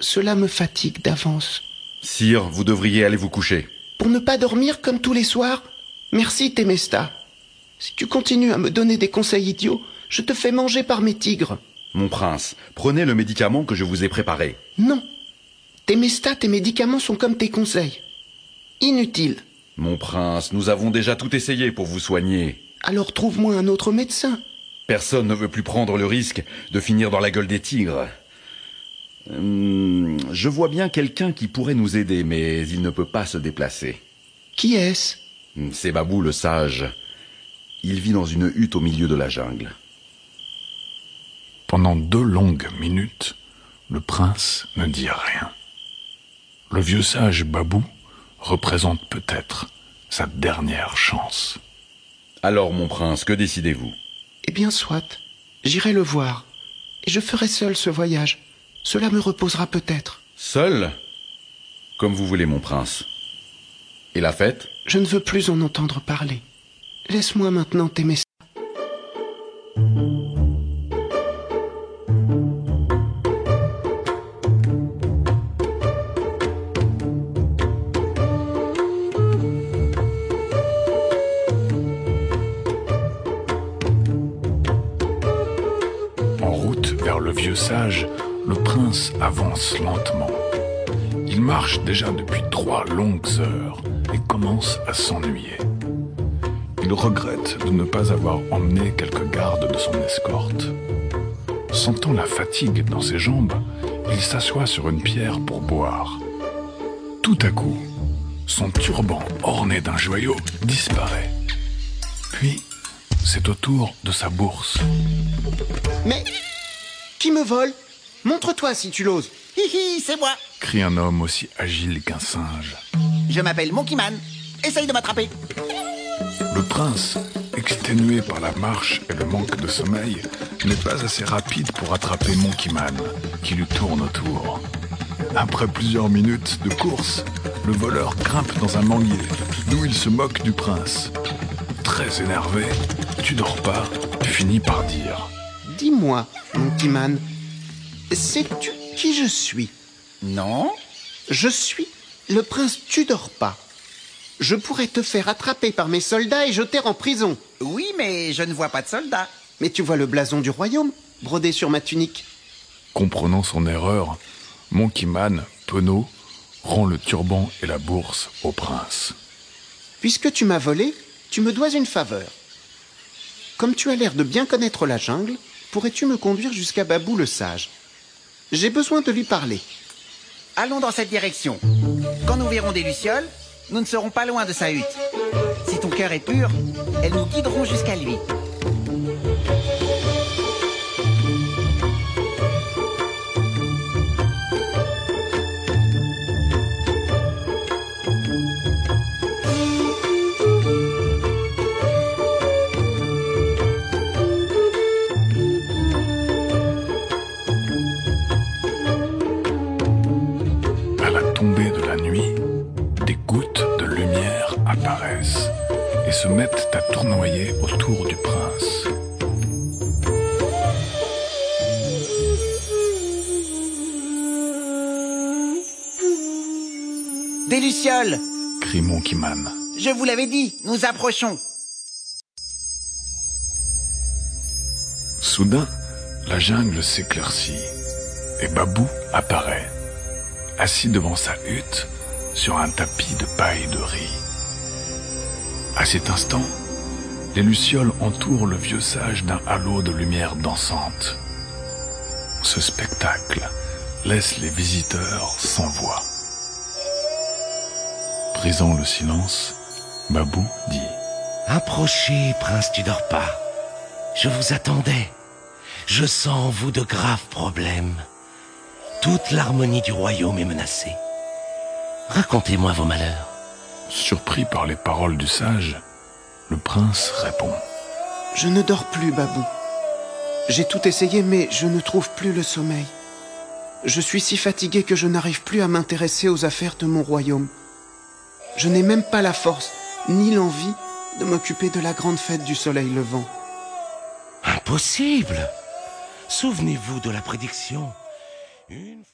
Cela me fatigue d'avance. Sire, vous devriez aller vous coucher. Pour ne pas dormir comme tous les soirs Merci, Temesta. Si tu continues à me donner des conseils idiots, je te fais manger par mes tigres. Mon prince, prenez le médicament que je vous ai préparé. Non. Temesta, tes médicaments sont comme tes conseils. Inutile. Mon prince, nous avons déjà tout essayé pour vous soigner. Alors trouve-moi un autre médecin. Personne ne veut plus prendre le risque de finir dans la gueule des tigres. Hum, je vois bien quelqu'un qui pourrait nous aider, mais il ne peut pas se déplacer. Qui est-ce? Hum, C'est Babou le sage. Il vit dans une hutte au milieu de la jungle. Pendant deux longues minutes, le prince ne dit rien. Le vieux sage Babou représente peut-être sa dernière chance. Alors, mon prince, que décidez-vous? Eh bien, soit. J'irai le voir. Et je ferai seul ce voyage. Cela me reposera peut-être. Seul Comme vous voulez, mon prince. Et la fête? Je ne veux plus en entendre parler. Laisse-moi maintenant t'aimer. En route vers le vieux sage, le prince avance lentement. Il marche déjà depuis trois longues heures et commence à s'ennuyer. Il regrette de ne pas avoir emmené quelques gardes de son escorte. Sentant la fatigue dans ses jambes, il s'assoit sur une pierre pour boire. Tout à coup, son turban orné d'un joyau disparaît. Puis, c'est au tour de sa bourse. Mais qui me vole? Montre-toi si tu l'oses. Hihi, c'est moi. crie un homme aussi agile qu'un singe. Je m'appelle Monkey Man. Essaye de m'attraper. Le prince, exténué par la marche et le manque de sommeil, n'est pas assez rapide pour attraper Monkey Man, qui lui tourne autour. Après plusieurs minutes de course, le voleur grimpe dans un manguier, d'où il se moque du prince. Très énervé, tu dors pas, finit par dire Dis-moi, mon petit man, sais-tu qui je suis? Non Je suis le prince Tudor pas. Je pourrais te faire attraper par mes soldats et jeter en prison. Oui, mais je ne vois pas de soldats. Mais tu vois le blason du royaume, brodé sur ma tunique. Comprenant son erreur, Monkey Man, penaud, rend le turban et la bourse au prince. Puisque tu m'as volé, tu me dois une faveur. Comme tu as l'air de bien connaître la jungle, pourrais-tu me conduire jusqu'à Babou le sage? J'ai besoin de lui parler. Allons dans cette direction. Quand nous verrons des lucioles, nous ne serons pas loin de sa hutte. Si ton cœur est pur, elles nous guideront jusqu'à lui. Apparaissent et se mettent à tournoyer autour du prince. Des lucioles crie Monkey Man. Je vous l'avais dit, nous approchons. Soudain, la jungle s'éclaircit et Babou apparaît, assis devant sa hutte sur un tapis de paille de riz. À cet instant, les lucioles entourent le vieux sage d'un halo de lumière dansante. Ce spectacle laisse les visiteurs sans voix. Brisant le silence, Babou dit Approchez, prince tu dors pas. Je vous attendais. Je sens en vous de graves problèmes. Toute l'harmonie du royaume est menacée. Racontez-moi vos malheurs. Surpris par les paroles du sage, le prince répond Je ne dors plus, Babou. J'ai tout essayé, mais je ne trouve plus le sommeil. Je suis si fatigué que je n'arrive plus à m'intéresser aux affaires de mon royaume. Je n'ai même pas la force, ni l'envie, de m'occuper de la grande fête du soleil levant. Impossible. Souvenez-vous de la prédiction. Une